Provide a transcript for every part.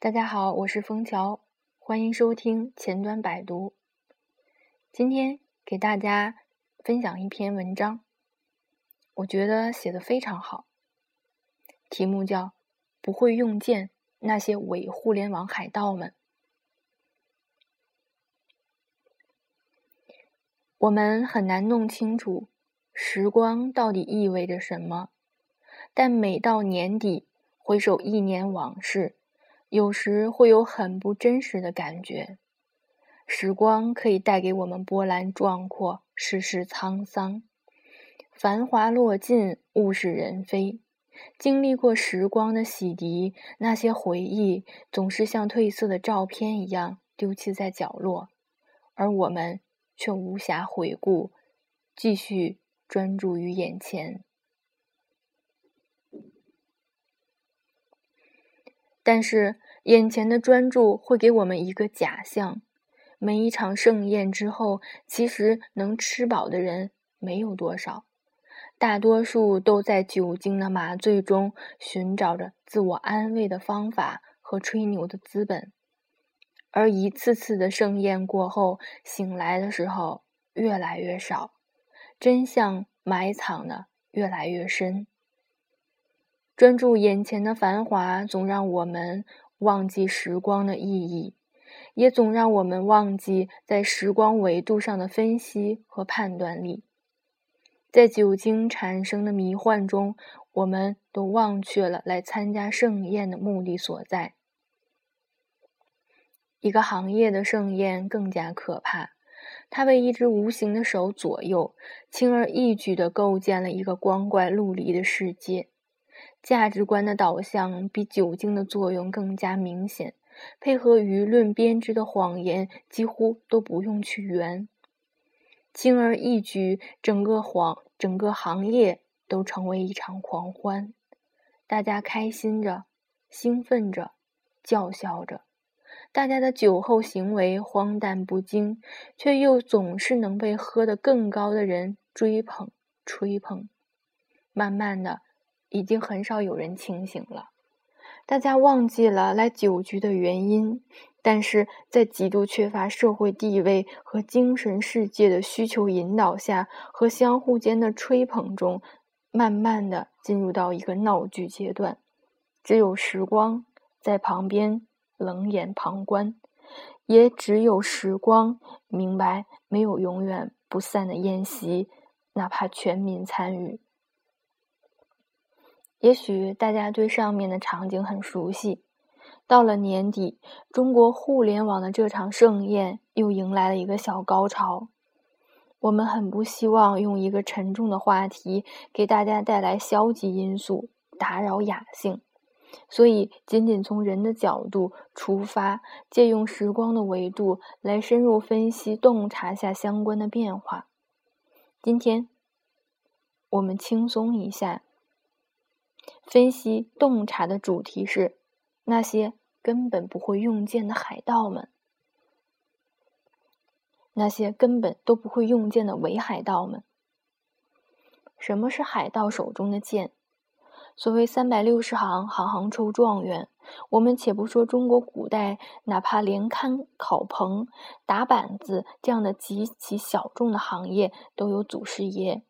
大家好，我是枫桥，欢迎收听前端百读。今天给大家分享一篇文章，我觉得写的非常好，题目叫《不会用剑那些伪互联网海盗们》。我们很难弄清楚时光到底意味着什么，但每到年底，回首一年往事。有时会有很不真实的感觉。时光可以带给我们波澜壮阔、世事沧桑。繁华落尽，物是人非。经历过时光的洗涤，那些回忆总是像褪色的照片一样丢弃在角落，而我们却无暇回顾，继续专注于眼前。但是，眼前的专注会给我们一个假象：每一场盛宴之后，其实能吃饱的人没有多少，大多数都在酒精的麻醉中寻找着自我安慰的方法和吹牛的资本。而一次次的盛宴过后，醒来的时候越来越少，真相埋藏的越来越深。专注眼前的繁华，总让我们忘记时光的意义，也总让我们忘记在时光维度上的分析和判断力。在酒精产生的迷幻中，我们都忘却了来参加盛宴的目的所在。一个行业的盛宴更加可怕，它被一只无形的手左右，轻而易举地构建了一个光怪陆离的世界。价值观的导向比酒精的作用更加明显，配合舆论编织的谎言几乎都不用去圆，轻而易举，整个谎整个行业都成为一场狂欢，大家开心着，兴奋着，叫嚣着，大家的酒后行为荒诞不经，却又总是能被喝得更高的人追捧吹捧，慢慢的。已经很少有人清醒了，大家忘记了来酒局的原因，但是在极度缺乏社会地位和精神世界的需求引导下，和相互间的吹捧中，慢慢的进入到一个闹剧阶段。只有时光在旁边冷眼旁观，也只有时光明白，没有永远不散的宴席，哪怕全民参与。也许大家对上面的场景很熟悉。到了年底，中国互联网的这场盛宴又迎来了一个小高潮。我们很不希望用一个沉重的话题给大家带来消极因素，打扰雅兴，所以仅仅从人的角度出发，借用时光的维度来深入分析洞察下相关的变化。今天，我们轻松一下。分析洞察的主题是那些根本不会用剑的海盗们，那些根本都不会用剑的伪海盗们。什么是海盗手中的剑？所谓三百六十行，行行出状元。我们且不说中国古代，哪怕连看考棚、打板子这样的极其小众的行业都有祖师爷，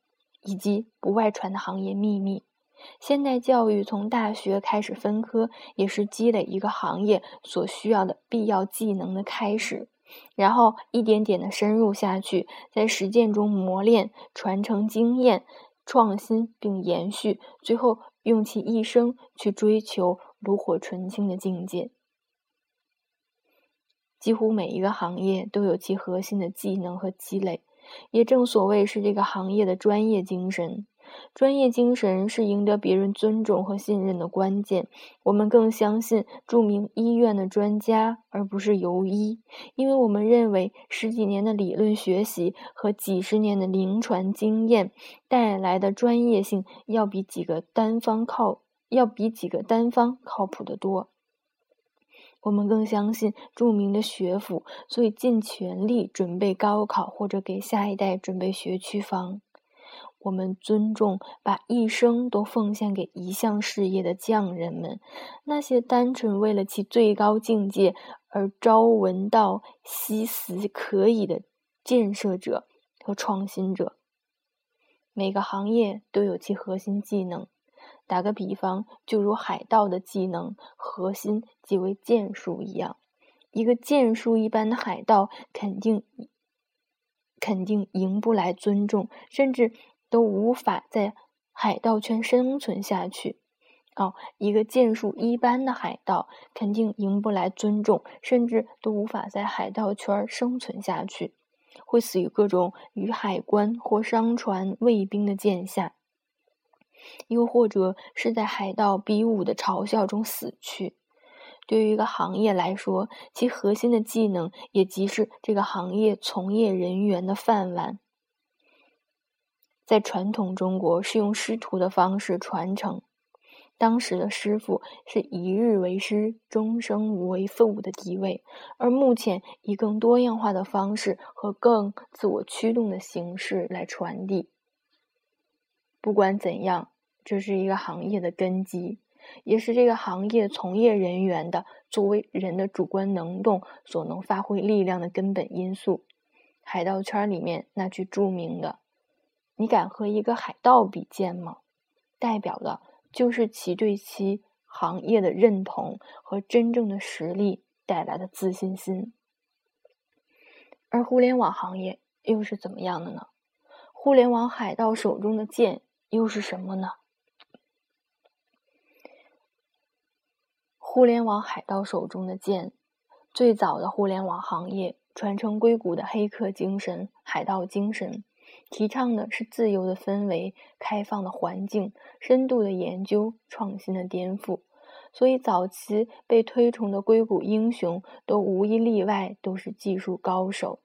以及不外传的行业秘密。现代教育从大学开始分科，也是积累一个行业所需要的必要技能的开始，然后一点点的深入下去，在实践中磨练、传承经验、创新并延续，最后用其一生去追求炉火纯青的境界。几乎每一个行业都有其核心的技能和积累，也正所谓是这个行业的专业精神。专业精神是赢得别人尊重和信任的关键。我们更相信著名医院的专家，而不是游医，因为我们认为十几年的理论学习和几十年的临床经验带来的专业性，要比几个单方靠要比几个单方靠谱得多。我们更相信著名的学府，所以尽全力准备高考或者给下一代准备学区房。我们尊重把一生都奉献给一项事业的匠人们，那些单纯为了其最高境界而朝闻道夕死可以的建设者和创新者。每个行业都有其核心技能。打个比方，就如海盗的技能核心即为剑术一样，一个剑术一般的海盗肯定肯定赢不来尊重，甚至。都无法在海盗圈生存下去。哦，一个剑术一般的海盗肯定赢不来尊重，甚至都无法在海盗圈生存下去，会死于各种与海关或商船、卫兵的剑下，又或者是在海盗比武的嘲笑中死去。对于一个行业来说，其核心的技能也即是这个行业从业人员的饭碗。在传统中国是用师徒的方式传承，当时的师傅是一日为师，终生为父的地位，而目前以更多样化的方式和更自我驱动的形式来传递。不管怎样，这是一个行业的根基，也是这个行业从业人员的作为人的主观能动所能发挥力量的根本因素。海盗圈里面那句著名的。你敢和一个海盗比剑吗？代表的就是其对其行业的认同和真正的实力带来的自信心。而互联网行业又是怎么样的呢？互联网海盗手中的剑又是什么呢？互联网海盗手中的剑，最早的互联网行业传承硅谷的黑客精神、海盗精神。提倡的是自由的氛围、开放的环境、深度的研究、创新的颠覆。所以，早期被推崇的硅谷英雄都无一例外都是技术高手。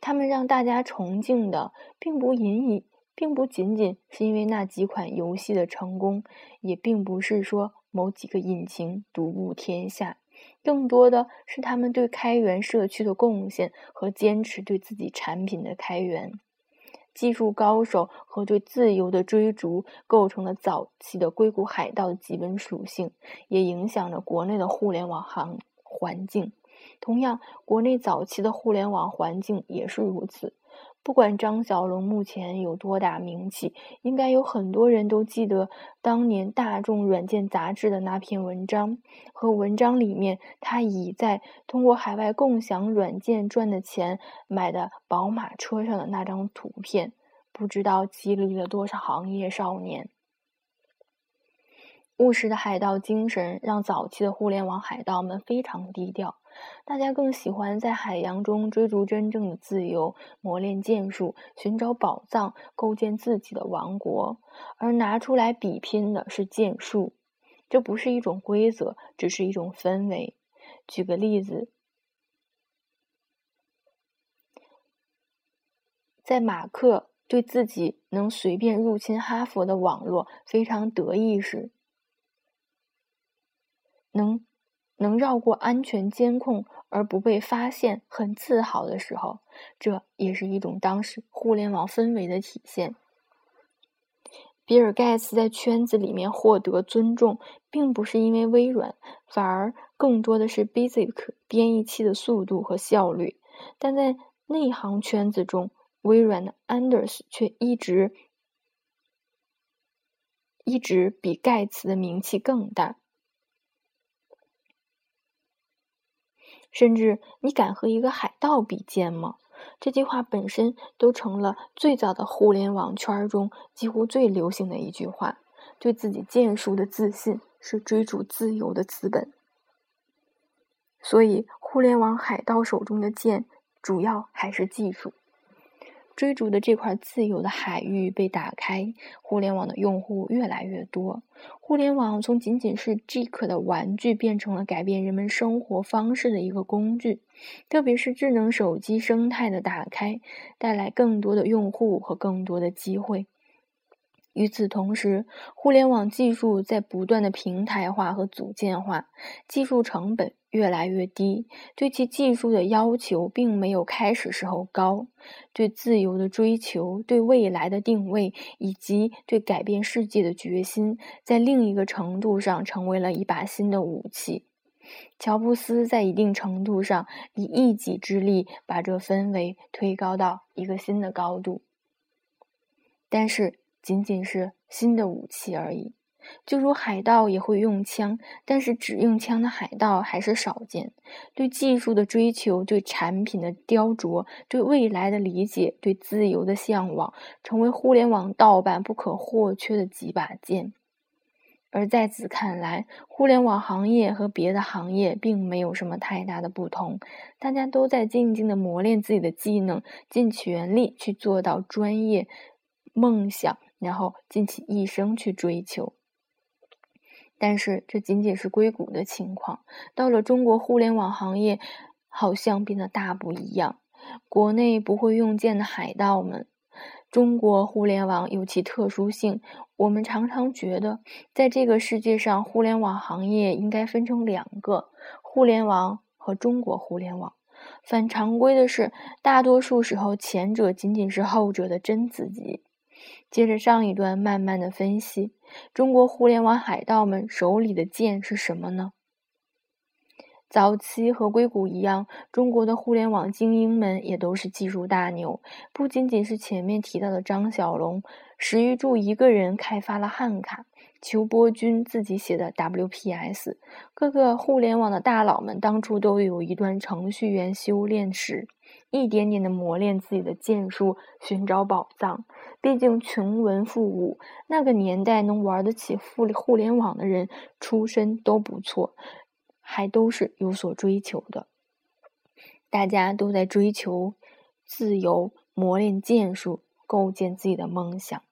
他们让大家崇敬的，并不隐隐，并不仅仅是因为那几款游戏的成功，也并不是说某几个引擎独步天下。更多的是他们对开源社区的贡献和坚持对自己产品的开源，技术高手和对自由的追逐，构成了早期的硅谷海盗的基本属性，也影响着国内的互联网行环境。同样，国内早期的互联网环境也是如此。不管张小龙目前有多大名气，应该有很多人都记得当年《大众软件杂志》的那篇文章，和文章里面他以在通过海外共享软件赚的钱买的宝马车上的那张图片，不知道激励了多少行业少年。务实的海盗精神让早期的互联网海盗们非常低调。大家更喜欢在海洋中追逐真正的自由，磨练剑术，寻找宝藏，构建自己的王国。而拿出来比拼的是剑术，这不是一种规则，只是一种氛围。举个例子，在马克对自己能随便入侵哈佛的网络非常得意时，能。能绕过安全监控而不被发现，很自豪的时候，这也是一种当时互联网氛围的体现。比尔·盖茨在圈子里面获得尊重，并不是因为微软，反而更多的是 Basic 编译器的速度和效率。但在内行圈子中，微软的 Anders 却一直一直比盖茨的名气更大。甚至你敢和一个海盗比剑吗？这句话本身都成了最早的互联网圈中几乎最流行的一句话。对自己剑术的自信是追逐自由的资本。所以，互联网海盗手中的剑，主要还是技术。追逐的这块自由的海域被打开，互联网的用户越来越多。互联网从仅仅是 Geek 的玩具，变成了改变人们生活方式的一个工具。特别是智能手机生态的打开，带来更多的用户和更多的机会。与此同时，互联网技术在不断的平台化和组件化，技术成本越来越低，对其技术的要求并没有开始时候高。对自由的追求、对未来的定位以及对改变世界的决心，在另一个程度上成为了一把新的武器。乔布斯在一定程度上以一己之力把这氛围推高到一个新的高度，但是。仅仅是新的武器而已，就如海盗也会用枪，但是只用枪的海盗还是少见。对技术的追求，对产品的雕琢，对未来的理解，对自由的向往，成为互联网盗版不可或缺的几把剑。而在此看来，互联网行业和别的行业并没有什么太大的不同，大家都在静静的磨练自己的技能，尽全力去做到专业梦想。然后尽其一生去追求，但是这仅仅是硅谷的情况。到了中国互联网行业，好像变得大不一样。国内不会用剑的海盗们，中国互联网有其特殊性。我们常常觉得，在这个世界上，互联网行业应该分成两个：互联网和中国互联网。反常规的是，大多数时候，前者仅仅是后者的真子集。接着上一段慢慢的分析，中国互联网海盗们手里的剑是什么呢？早期和硅谷一样，中国的互联网精英们也都是技术大牛，不仅仅是前面提到的张小龙、史玉柱一个人开发了汉卡，裘波军自己写的 WPS，各个互联网的大佬们当初都有一段程序员修炼史。一点点的磨练自己的剑术，寻找宝藏。毕竟穷文富武，那个年代能玩得起互互联网的人，出身都不错，还都是有所追求的。大家都在追求自由，磨练剑术，构建自己的梦想。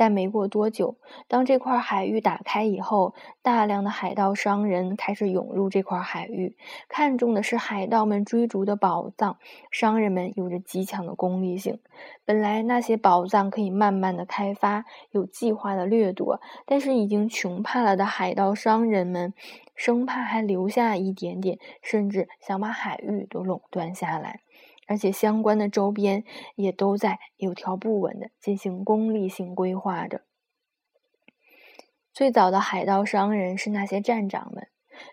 但没过多久，当这块海域打开以后，大量的海盗商人开始涌入这块海域，看中的是海盗们追逐的宝藏。商人们有着极强的功利性，本来那些宝藏可以慢慢的开发，有计划的掠夺，但是已经穷怕了的海盗商人们，生怕还留下一点点，甚至想把海域都垄断下来。而且相关的周边也都在有条不紊的进行功利性规划着。最早的海盗商人是那些站长们，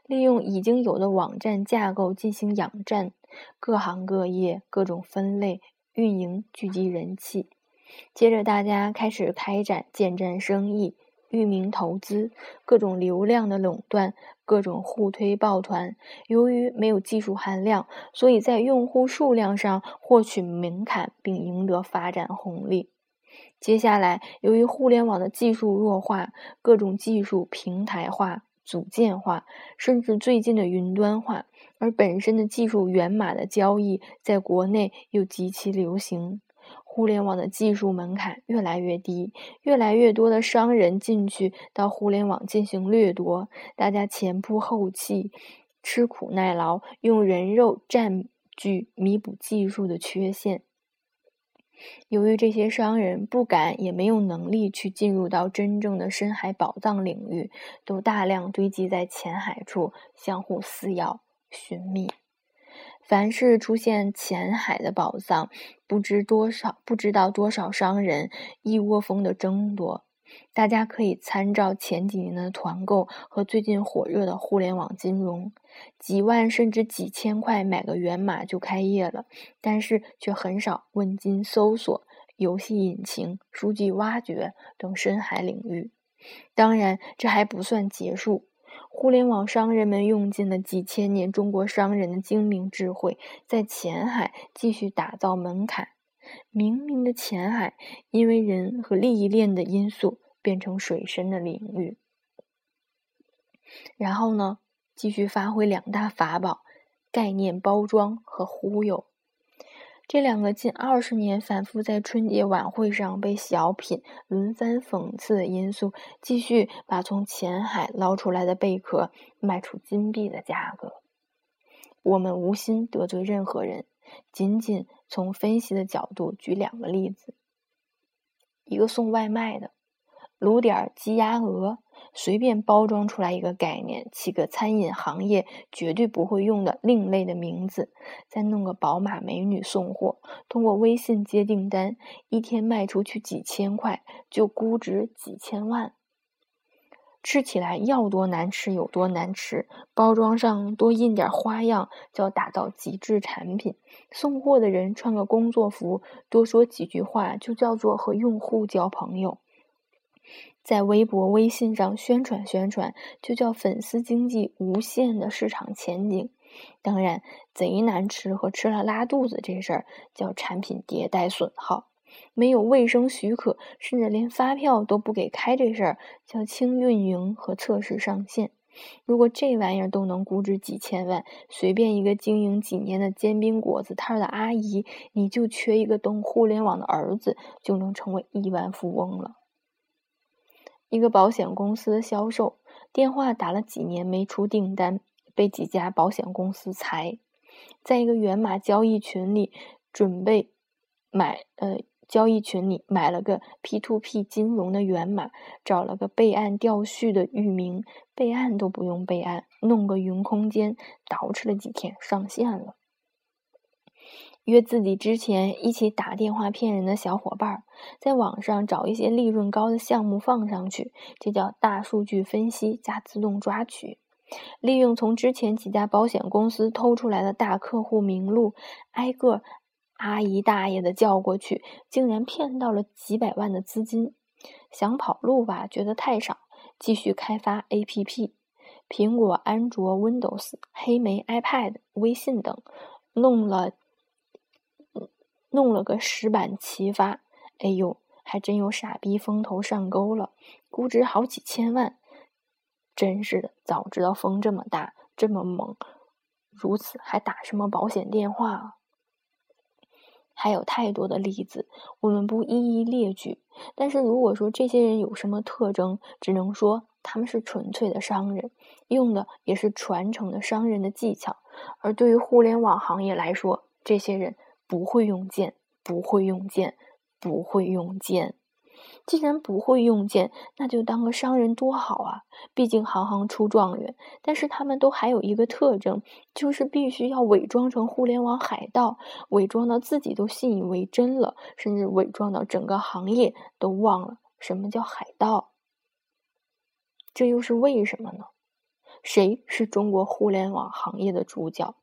利用已经有的网站架构进行养站，各行各业各种分类运营，聚集人气。接着大家开始开展建站生意。域名投资，各种流量的垄断，各种互推抱团。由于没有技术含量，所以在用户数量上获取门槛，并赢得发展红利。接下来，由于互联网的技术弱化，各种技术平台化、组件化，甚至最近的云端化，而本身的技术源码的交易在国内又极其流行。互联网的技术门槛越来越低，越来越多的商人进去到互联网进行掠夺，大家前仆后继，吃苦耐劳，用人肉占据弥补技术的缺陷。由于这些商人不敢也没有能力去进入到真正的深海宝藏领域，都大量堆积在浅海处，相互撕咬、寻觅。凡是出现浅海的宝藏，不知多少，不知道多少商人一窝蜂的争夺。大家可以参照前几年的团购和最近火热的互联网金融，几万甚至几千块买个源码就开业了，但是却很少问津搜索、游戏引擎、数据挖掘等深海领域。当然，这还不算结束。互联网商人们用尽了几千年中国商人的精明智慧，在前海继续打造门槛。明明的前海，因为人和利益链的因素，变成水深的领域。然后呢，继续发挥两大法宝：概念包装和忽悠。这两个近二十年反复在春节晚会上被小品轮番讽刺的因素，继续把从浅海捞出来的贝壳卖出金币的价格。我们无心得罪任何人，仅仅从分析的角度举两个例子。一个送外卖的，卤点鸡鸭鹅，随便包装出来一个概念，起个餐饮行业绝对不会用的另类的名字，再弄个宝马美女送货，通过微信接订单，一天卖出去几千块，就估值几千万。吃起来要多难吃有多难吃，包装上多印点花样，叫打造极致产品。送货的人穿个工作服，多说几句话，就叫做和用户交朋友。在微博、微信上宣传宣传，就叫粉丝经济无限的市场前景。当然，贼难吃和吃了拉肚子这事儿，叫产品迭代损耗。没有卫生许可，甚至连发票都不给开，这事儿叫轻运营和测试上线。如果这玩意儿都能估值几千万，随便一个经营几年的煎饼果子摊的阿姨，你就缺一个懂互联网的儿子，就能成为亿万富翁了。一个保险公司的销售电话打了几年没出订单，被几家保险公司裁。在一个源码交易群里，准备买呃。交易群里买了个 P to P 金融的源码，找了个备案调序的域名，备案都不用备案，弄个云空间，捯饬了几天上线了。约自己之前一起打电话骗人的小伙伴，在网上找一些利润高的项目放上去，这叫大数据分析加自动抓取。利用从之前几家保险公司偷出来的大客户名录，挨个。阿姨大爷的叫过去，竟然骗到了几百万的资金。想跑路吧，觉得太少，继续开发 APP，苹果、安卓、Windows、黑莓、iPad、微信等，弄了弄了个十板齐发。哎呦，还真有傻逼风头上钩了，估值好几千万。真是的，早知道风这么大，这么猛，如此还打什么保险电话啊？还有太多的例子，我们不一一列举。但是如果说这些人有什么特征，只能说他们是纯粹的商人，用的也是传承的商人的技巧。而对于互联网行业来说，这些人不会用剑，不会用剑，不会用剑。既然不会用剑，那就当个商人多好啊！毕竟行行出状元。但是他们都还有一个特征，就是必须要伪装成互联网海盗，伪装到自己都信以为真了，甚至伪装到整个行业都忘了什么叫海盗。这又是为什么呢？谁是中国互联网行业的主角？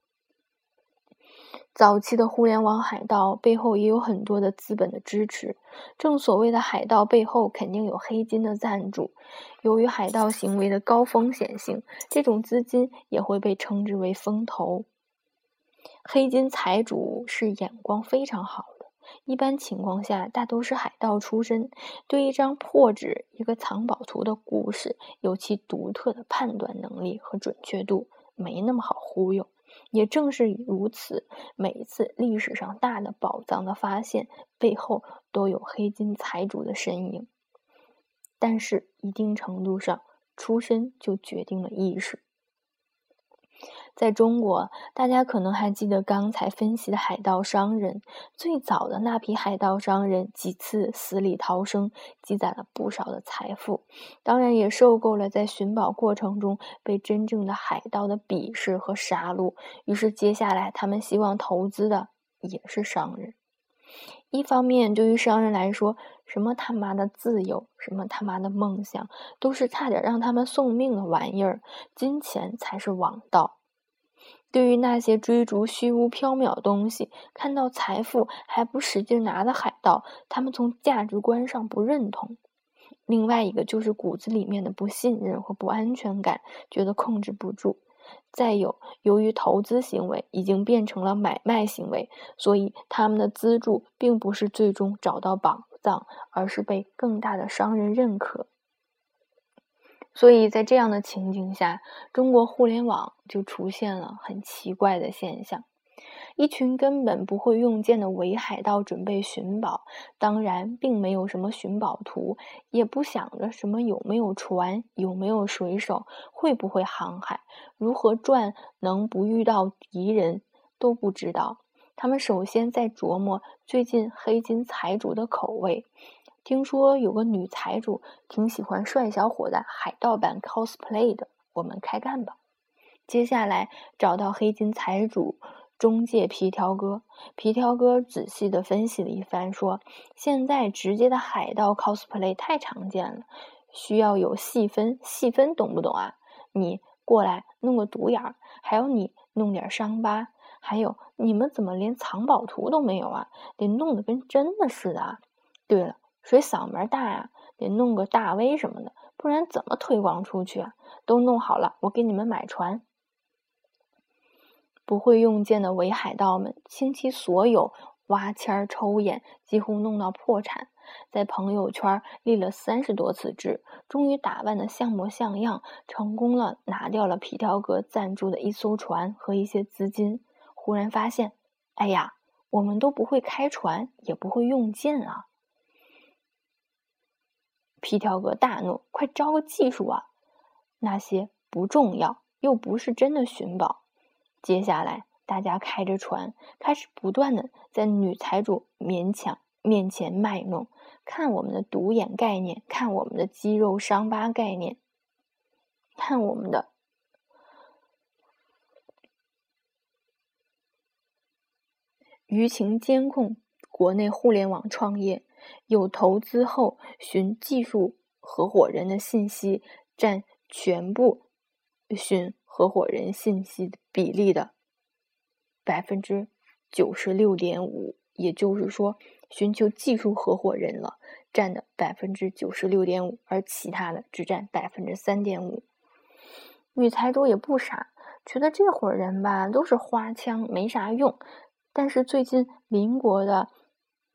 早期的互联网海盗背后也有很多的资本的支持，正所谓的海盗背后肯定有黑金的赞助。由于海盗行为的高风险性，这种资金也会被称之为风投。黑金财主是眼光非常好的，一般情况下大都是海盗出身，对一张破纸、一个藏宝图的故事有其独特的判断能力和准确度，没那么好忽悠。也正是如此，每一次历史上大的宝藏的发现背后都有黑金财主的身影。但是，一定程度上，出身就决定了意识。在中国，大家可能还记得刚才分析的海盗商人，最早的那批海盗商人几次死里逃生，积攒了不少的财富，当然也受够了在寻宝过程中被真正的海盗的鄙视和杀戮。于是，接下来他们希望投资的也是商人。一方面，对于商人来说，什么他妈的自由，什么他妈的梦想，都是差点让他们送命的玩意儿，金钱才是王道。对于那些追逐虚无缥缈东西、看到财富还不使劲拿的海盗，他们从价值观上不认同。另外一个就是骨子里面的不信任和不安全感，觉得控制不住。再有，由于投资行为已经变成了买卖行为，所以他们的资助并不是最终找到榜藏，而是被更大的商人认可。所以在这样的情景下，中国互联网就出现了很奇怪的现象：一群根本不会用剑的伪海盗准备寻宝，当然并没有什么寻宝图，也不想着什么有没有船、有没有水手、会不会航海、如何赚能不遇到敌人，都不知道。他们首先在琢磨最近黑金财主的口味。听说有个女财主挺喜欢帅小伙的海盗版 cosplay 的，我们开干吧。接下来找到黑金财主中介皮条哥，皮条哥仔细的分析了一番，说现在直接的海盗 cosplay 太常见了，需要有细分，细分懂不懂啊？你过来弄个独眼儿，还有你弄点伤疤，还有你们怎么连藏宝图都没有啊？得弄得跟真的似的啊！对了，谁嗓门大呀？得弄个大 V 什么的，不然怎么推广出去啊？都弄好了，我给你们买船。不会用剑的伪海盗们倾其所有挖签抽烟，几乎弄到破产。在朋友圈立了三十多次志，终于打扮的像模像样，成功了拿掉了皮条哥赞助的一艘船和一些资金。忽然发现，哎呀，我们都不会开船，也不会用剑啊！皮条哥大怒：“快招个技术啊！那些不重要，又不是真的寻宝。”接下来，大家开着船，开始不断的在女财主勉强面前卖弄，看我们的独眼概念，看我们的肌肉伤疤概念，看我们的舆情监控，国内互联网创业有投资后寻技术合伙人的信息占全部寻。合伙人信息比例的百分之九十六点五，也就是说，寻求技术合伙人了占的百分之九十六点五，而其他的只占百分之三点五。女财主也不傻，觉得这伙人吧都是花枪，没啥用。但是最近邻国的。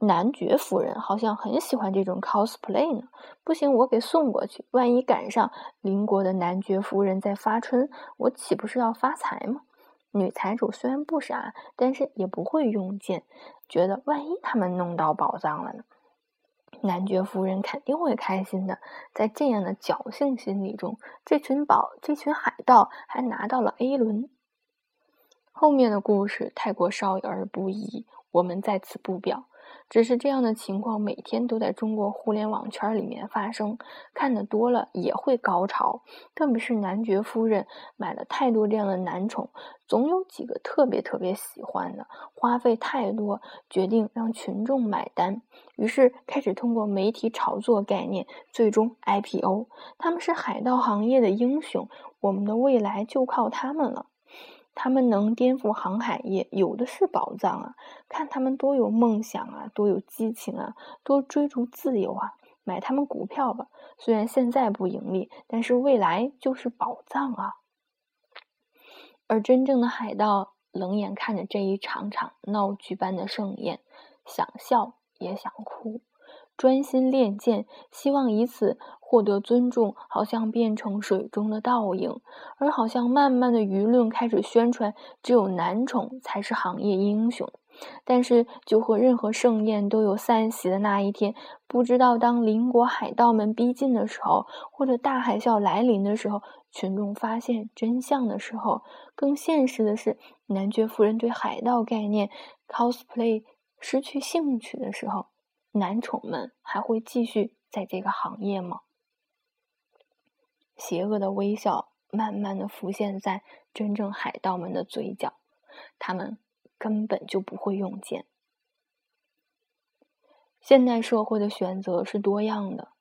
男爵夫人好像很喜欢这种 cosplay 呢，不行，我给送过去。万一赶上邻国的男爵夫人在发春，我岂不是要发财吗？女财主虽然不傻，但是也不会用剑，觉得万一他们弄到宝藏了呢？男爵夫人肯定会开心的。在这样的侥幸心理中，这群宝，这群海盗还拿到了 A 轮。后面的故事太过少儿不宜，我们在此不表。只是这样的情况每天都在中国互联网圈里面发生，看得多了也会高潮。特别是男爵夫人买了太多这样的男宠，总有几个特别特别喜欢的，花费太多，决定让群众买单，于是开始通过媒体炒作概念，最终 IPO。他们是海盗行业的英雄，我们的未来就靠他们了。他们能颠覆航海业，有的是宝藏啊！看他们多有梦想啊，多有激情啊，多追逐自由啊！买他们股票吧，虽然现在不盈利，但是未来就是宝藏啊！而真正的海盗冷眼看着这一场场闹剧般的盛宴，想笑也想哭。专心练剑，希望以此获得尊重，好像变成水中的倒影，而好像慢慢的舆论开始宣传，只有男宠才是行业英雄。但是，就和任何盛宴都有散席的那一天，不知道当邻国海盗们逼近的时候，或者大海啸来临的时候，群众发现真相的时候，更现实的是，男爵夫人对海盗概念 cosplay 失去兴趣的时候。男宠们还会继续在这个行业吗？邪恶的微笑慢慢的浮现在真正海盗们的嘴角，他们根本就不会用剑。现代社会的选择是多样的，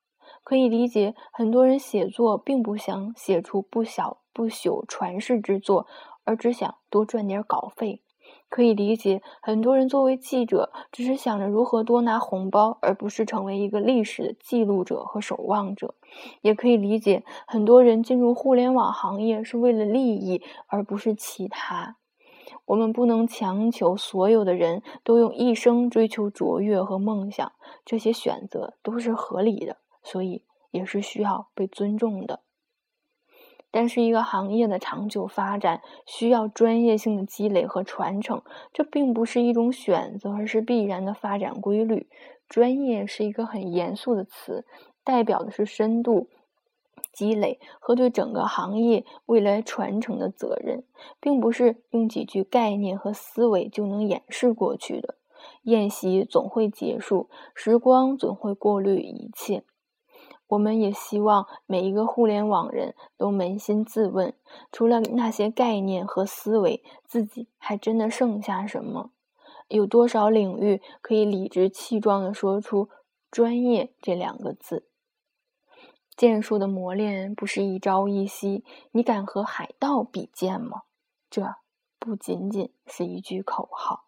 可以理解很多人写作并不想写出不小不朽传世之作，而只想多赚点稿费。可以理解，很多人作为记者，只是想着如何多拿红包，而不是成为一个历史的记录者和守望者。也可以理解，很多人进入互联网行业是为了利益，而不是其他。我们不能强求所有的人都用一生追求卓越和梦想，这些选择都是合理的，所以也是需要被尊重的。但是，一个行业的长久发展需要专业性的积累和传承，这并不是一种选择，而是必然的发展规律。专业是一个很严肃的词，代表的是深度积累和对整个行业未来传承的责任，并不是用几句概念和思维就能掩饰过去的。宴席总会结束，时光总会过滤一切。我们也希望每一个互联网人都扪心自问：除了那些概念和思维，自己还真的剩下什么？有多少领域可以理直气壮地说出“专业”这两个字？剑术的磨练不是一朝一夕，你敢和海盗比剑吗？这不仅仅是一句口号。